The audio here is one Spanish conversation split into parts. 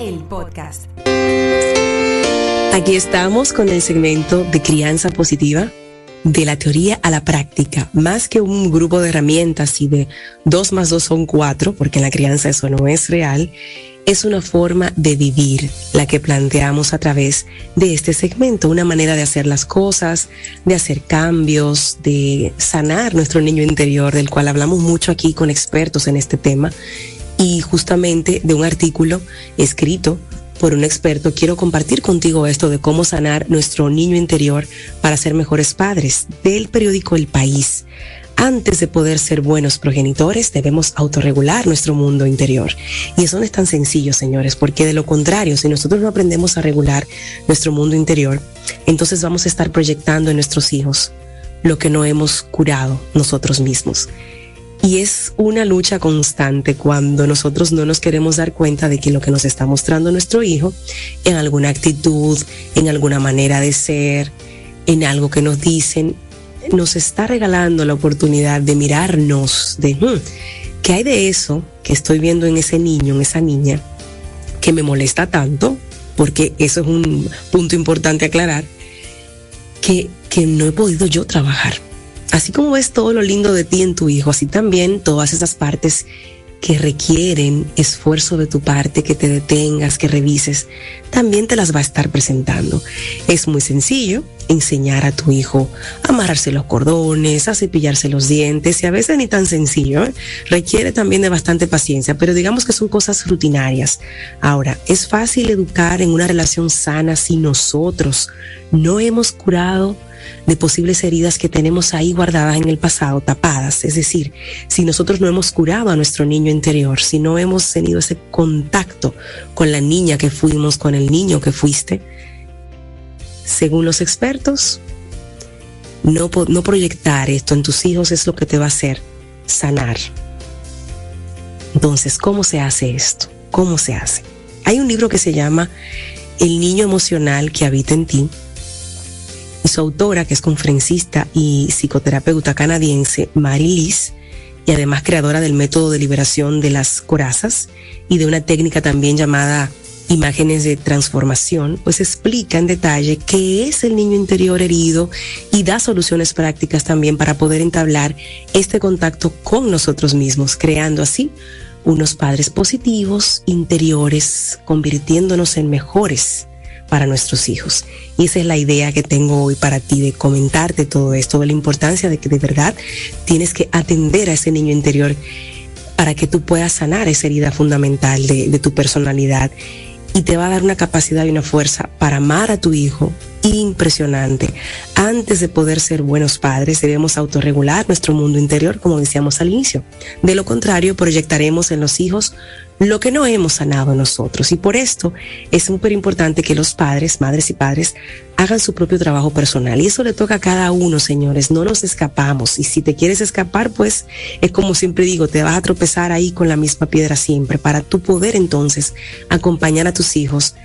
el podcast. Aquí estamos con el segmento de crianza positiva, de la teoría a la práctica, más que un grupo de herramientas y de dos más dos son cuatro, porque en la crianza eso no es real es una forma de vivir la que planteamos a través de este segmento, una manera de hacer las cosas, de hacer cambios, de sanar nuestro niño interior, del cual hablamos mucho aquí con expertos en este tema, y justamente de un artículo escrito por un experto, quiero compartir contigo esto de cómo sanar nuestro niño interior para ser mejores padres del periódico El País antes de poder ser buenos progenitores, debemos autorregular nuestro mundo interior. Y eso no es tan sencillo, señores, porque de lo contrario, si nosotros no aprendemos a regular nuestro mundo interior, entonces vamos a estar proyectando en nuestros hijos lo que no hemos curado nosotros mismos. Y es una lucha constante cuando nosotros no nos queremos dar cuenta de que lo que nos está mostrando nuestro hijo en alguna actitud, en alguna manera de ser, en algo que nos dicen, nos está regalando la oportunidad de mirarnos, de hmm, qué hay de eso que estoy viendo en ese niño, en esa niña, que me molesta tanto, porque eso es un punto importante aclarar, que, que no he podido yo trabajar. Así como ves todo lo lindo de ti en tu hijo, así también todas esas partes que requieren esfuerzo de tu parte, que te detengas, que revises, también te las va a estar presentando. Es muy sencillo enseñar a tu hijo a amarrarse los cordones, a cepillarse los dientes y a veces ni tan sencillo. ¿eh? Requiere también de bastante paciencia, pero digamos que son cosas rutinarias. Ahora, es fácil educar en una relación sana si nosotros no hemos curado de posibles heridas que tenemos ahí guardadas en el pasado, tapadas. Es decir, si nosotros no hemos curado a nuestro niño interior, si no hemos tenido ese contacto con la niña que fuimos, con el niño que fuiste, según los expertos, no, proyectar esto en tus hijos es lo que te va a hacer sanar. Entonces, ¿cómo se hace esto? ¿Cómo se hace? Hay un libro que se llama El niño emocional que habita en ti, y su autora, que es conferencista y psicoterapeuta canadiense, Mary Liz, y además creadora del método de liberación de las corazas y de una técnica también llamada imágenes de transformación, pues explica en detalle qué es el niño interior herido y da soluciones prácticas también para poder entablar este contacto con nosotros mismos, creando así unos padres positivos, interiores, convirtiéndonos en mejores para nuestros hijos. Y esa es la idea que tengo hoy para ti de comentarte todo esto, de la importancia de que de verdad tienes que atender a ese niño interior para que tú puedas sanar esa herida fundamental de, de tu personalidad y te va a dar una capacidad y una fuerza para amar a tu hijo impresionante. Antes de poder ser buenos padres, debemos autorregular nuestro mundo interior, como decíamos al inicio. De lo contrario, proyectaremos en los hijos lo que no hemos sanado nosotros. Y por esto es súper importante que los padres, madres y padres, hagan su propio trabajo personal. Y eso le toca a cada uno, señores. No nos escapamos. Y si te quieres escapar, pues es como siempre digo, te vas a tropezar ahí con la misma piedra siempre, para tu poder entonces acompañar a tus hijos,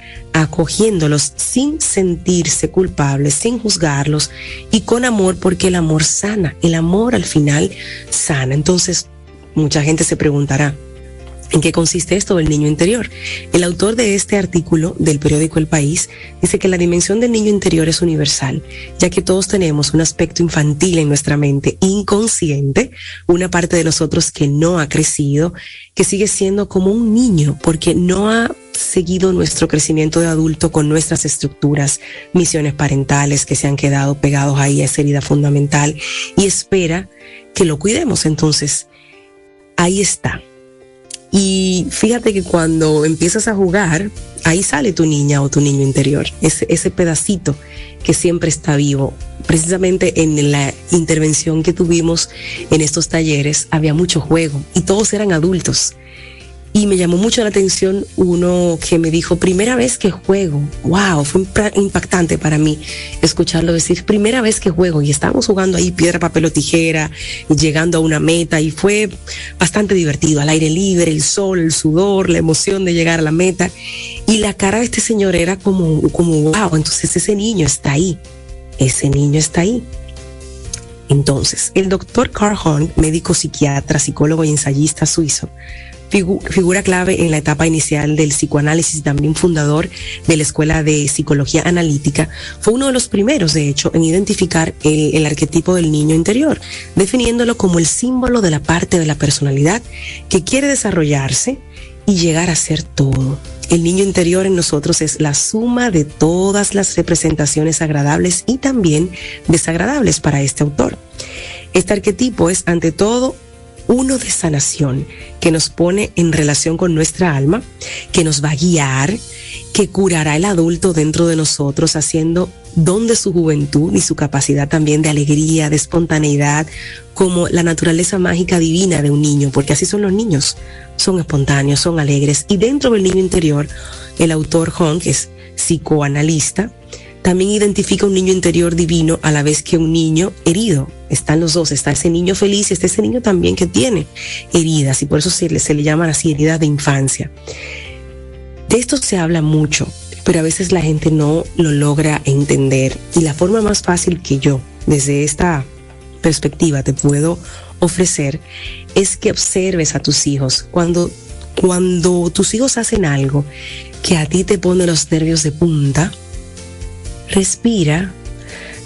acogiéndolos sin sentirse culpables, sin juzgarlos y con amor, porque el amor sana. El amor al final sana. Entonces, mucha gente se preguntará, ¿En qué consiste esto del niño interior? El autor de este artículo del periódico El País dice que la dimensión del niño interior es universal, ya que todos tenemos un aspecto infantil en nuestra mente, inconsciente, una parte de nosotros que no ha crecido, que sigue siendo como un niño, porque no ha seguido nuestro crecimiento de adulto con nuestras estructuras, misiones parentales que se han quedado pegados ahí a esa herida fundamental y espera que lo cuidemos. Entonces, ahí está y fíjate que cuando empiezas a jugar, ahí sale tu niña o tu niño interior, ese, ese pedacito que siempre está vivo. Precisamente en la intervención que tuvimos en estos talleres había mucho juego y todos eran adultos. Y me llamó mucho la atención uno que me dijo, primera vez que juego. Wow, fue impactante para mí escucharlo decir, primera vez que juego. Y estábamos jugando ahí piedra, papel o tijera, y llegando a una meta. Y fue bastante divertido, al aire libre, el sol, el sudor, la emoción de llegar a la meta. Y la cara de este señor era como, como wow, entonces ese niño está ahí. Ese niño está ahí. Entonces, el doctor Carl Horn, médico psiquiatra, psicólogo y ensayista suizo, figura clave en la etapa inicial del psicoanálisis también fundador de la Escuela de Psicología Analítica, fue uno de los primeros, de hecho, en identificar el, el, arquetipo del niño interior, definiéndolo como el símbolo de la parte de la personalidad que quiere desarrollarse y llegar a ser todo. El niño interior en nosotros es la suma de todas las representaciones agradables y también desagradables para este autor. Este arquetipo es ante todo uno de sanación que nos pone en relación con nuestra alma, que nos va a guiar, que curará el adulto dentro de nosotros haciendo don de su juventud y su capacidad también de alegría, de espontaneidad, como la naturaleza mágica divina de un niño, porque así son los niños, son espontáneos, son alegres. Y dentro del niño interior, el autor Hong, que es psicoanalista, también identifica un niño interior divino a la vez que un niño herido. Están los dos, está ese niño feliz y está ese niño también que tiene heridas y por eso se le, se le llaman así heridas de infancia. De esto se habla mucho, pero a veces la gente no lo logra entender y la forma más fácil que yo, desde esta perspectiva, te puedo ofrecer es que observes a tus hijos cuando cuando tus hijos hacen algo que a ti te pone los nervios de punta, respira,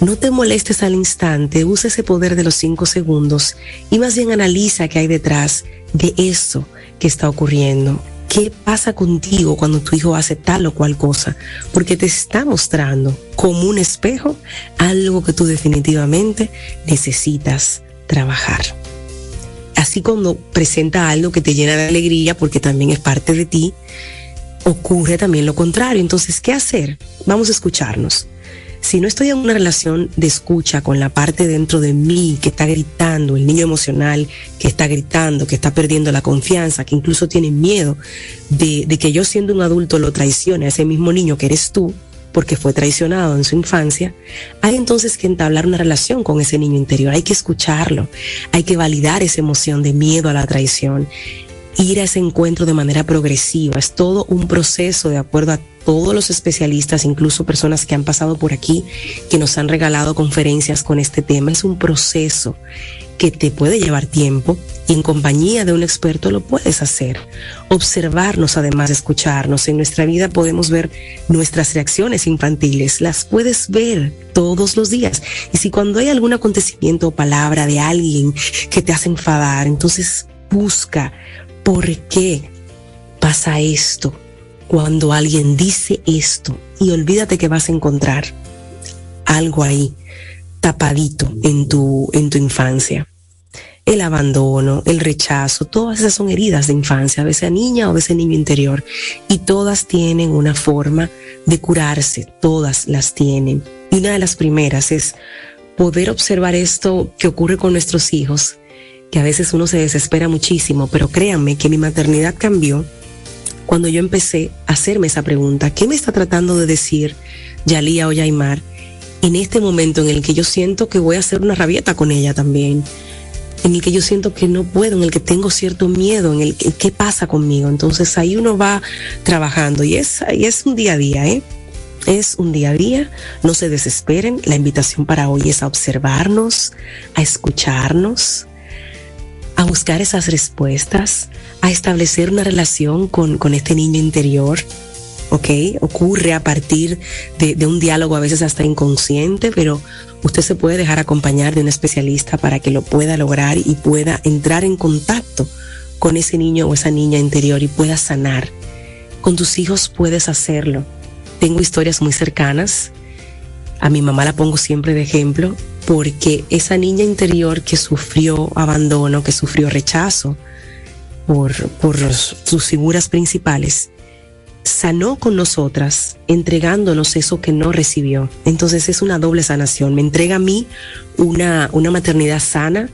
no te molestes al instante, usa ese poder de los cinco segundos y más bien analiza qué hay detrás de eso que está ocurriendo. ¿Qué pasa contigo cuando tu hijo hace tal o cual cosa? Porque te está mostrando como un espejo algo que tú definitivamente necesitas trabajar. Así cuando presenta algo que te llena de alegría porque también es parte de ti, ocurre también lo contrario. Entonces, ¿qué hacer? Vamos a escucharnos si no estoy en una relación de escucha con la parte dentro de mí que está gritando, el niño emocional que está gritando, que está perdiendo la confianza, que incluso tiene miedo de, que yo siendo un adulto lo traicione a ese mismo niño que eres tú, porque fue traicionado en su infancia, hay entonces que entablar una relación con ese niño interior, hay que escucharlo, hay que validar esa emoción de miedo a la traición ir a ese encuentro de manera progresiva. Es todo un proceso de acuerdo a todos los especialistas, incluso personas que han pasado por aquí, que nos han regalado conferencias con este tema. Es un proceso que te puede llevar tiempo y en compañía de un experto lo puedes hacer. Observarnos además de escucharnos. En nuestra vida podemos ver nuestras reacciones infantiles, las puedes ver todos los días. Y si cuando hay algún acontecimiento o palabra de alguien que te hace enfadar, entonces busca ¿por qué pasa esto? Cuando alguien dice esto y olvídate que vas a encontrar algo ahí tapadito en tu, en tu infancia. El abandono, el rechazo, todas esas son heridas de infancia, de esa niña o de ese niño interior. Y todas tienen una forma de curarse, todas las tienen. Y una de las primeras es poder observar esto que ocurre con nuestros hijos que a veces uno se desespera muchísimo, pero créanme que mi maternidad cambió cuando yo empecé a hacerme esa pregunta, ¿qué me está tratando de decir Yalía o Yaimar en este momento en el que yo siento que voy a hacer una rabieta con ella también? en el que yo siento que no puedo, en el que tengo cierto miedo, en el que qué pasa conmigo. Entonces ahí uno va trabajando y es, y es un día a día, ¿eh? Es un día a día, no se desesperen. La invitación para hoy es a observarnos, a escucharnos, a buscar esas respuestas, a establecer una relación con, con este niño interior. ¿Ok? Ocurre a partir de, de un diálogo a veces hasta inconsciente, pero usted se puede dejar acompañar de un especialista para que lo pueda lograr y pueda entrar en contacto con ese niño o esa niña interior y pueda sanar. Con tus hijos puedes hacerlo. Tengo historias muy cercanas. A mi mamá la pongo siempre de ejemplo porque esa niña interior que sufrió abandono, que sufrió rechazo por, por sus figuras principales, sanó con nosotras, entregándonos eso que no recibió. Entonces es una doble sanación. Me entrega a mí una, una maternidad sana,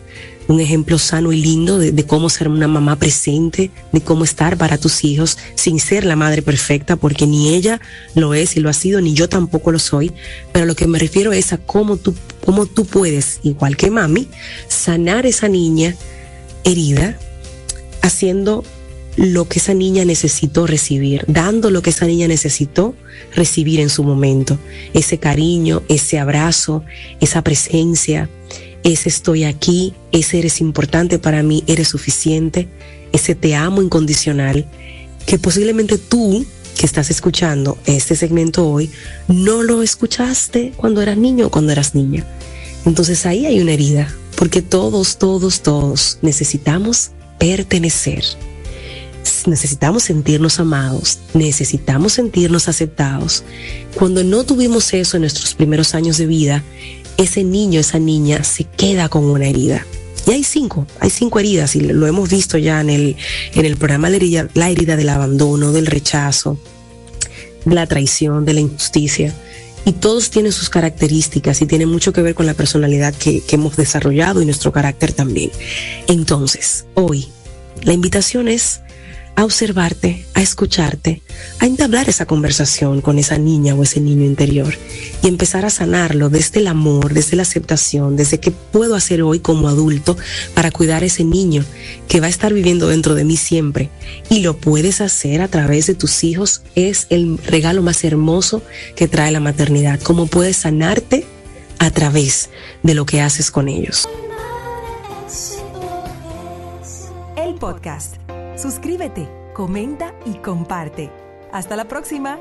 un ejemplo sano y lindo de, cómo ser una mamá presente, de cómo estar para tus hijos sin ser la madre perfecta, porque ni ella lo es y lo ha sido, ni yo tampoco lo soy. Pero lo que me refiero es a cómo tú, cómo tú puedes, igual que mami, sanar esa niña herida haciendo lo que esa niña necesitó recibir, dando lo que esa niña necesitó recibir en su momento. Ese cariño, ese abrazo, esa presencia, ese estoy aquí, ese eres importante para mí, eres suficiente, ese te amo incondicional, que posiblemente tú que estás escuchando este segmento hoy, no lo escuchaste cuando eras niño o cuando eras niña. Entonces ahí hay una herida, porque todos, todos, todos necesitamos pertenecer. Necesitamos sentirnos amados, necesitamos sentirnos aceptados. Cuando no tuvimos eso en nuestros primeros años de vida, ese niño, esa niña se queda con una herida. Y hay cinco, hay cinco heridas y lo hemos visto ya en el, en el programa la herida, la del abandono, del rechazo, de la traición, de la injusticia. Y todos tienen sus características y tienen mucho que ver con la personalidad que hemos desarrollado y nuestro carácter también. Entonces, hoy, la invitación es a observarte, a escucharte, a entablar esa conversación con esa niña o ese niño interior y empezar a sanarlo desde el amor, desde la aceptación, desde qué puedo hacer hoy como adulto para cuidar a ese niño que va a estar viviendo dentro de mí siempre. Y lo puedes hacer a través de tus hijos. Es el regalo más hermoso que trae la maternidad. Cómo puedes sanarte a través de lo que haces con ellos. El podcast Suscríbete, comenta y comparte. Hasta la próxima.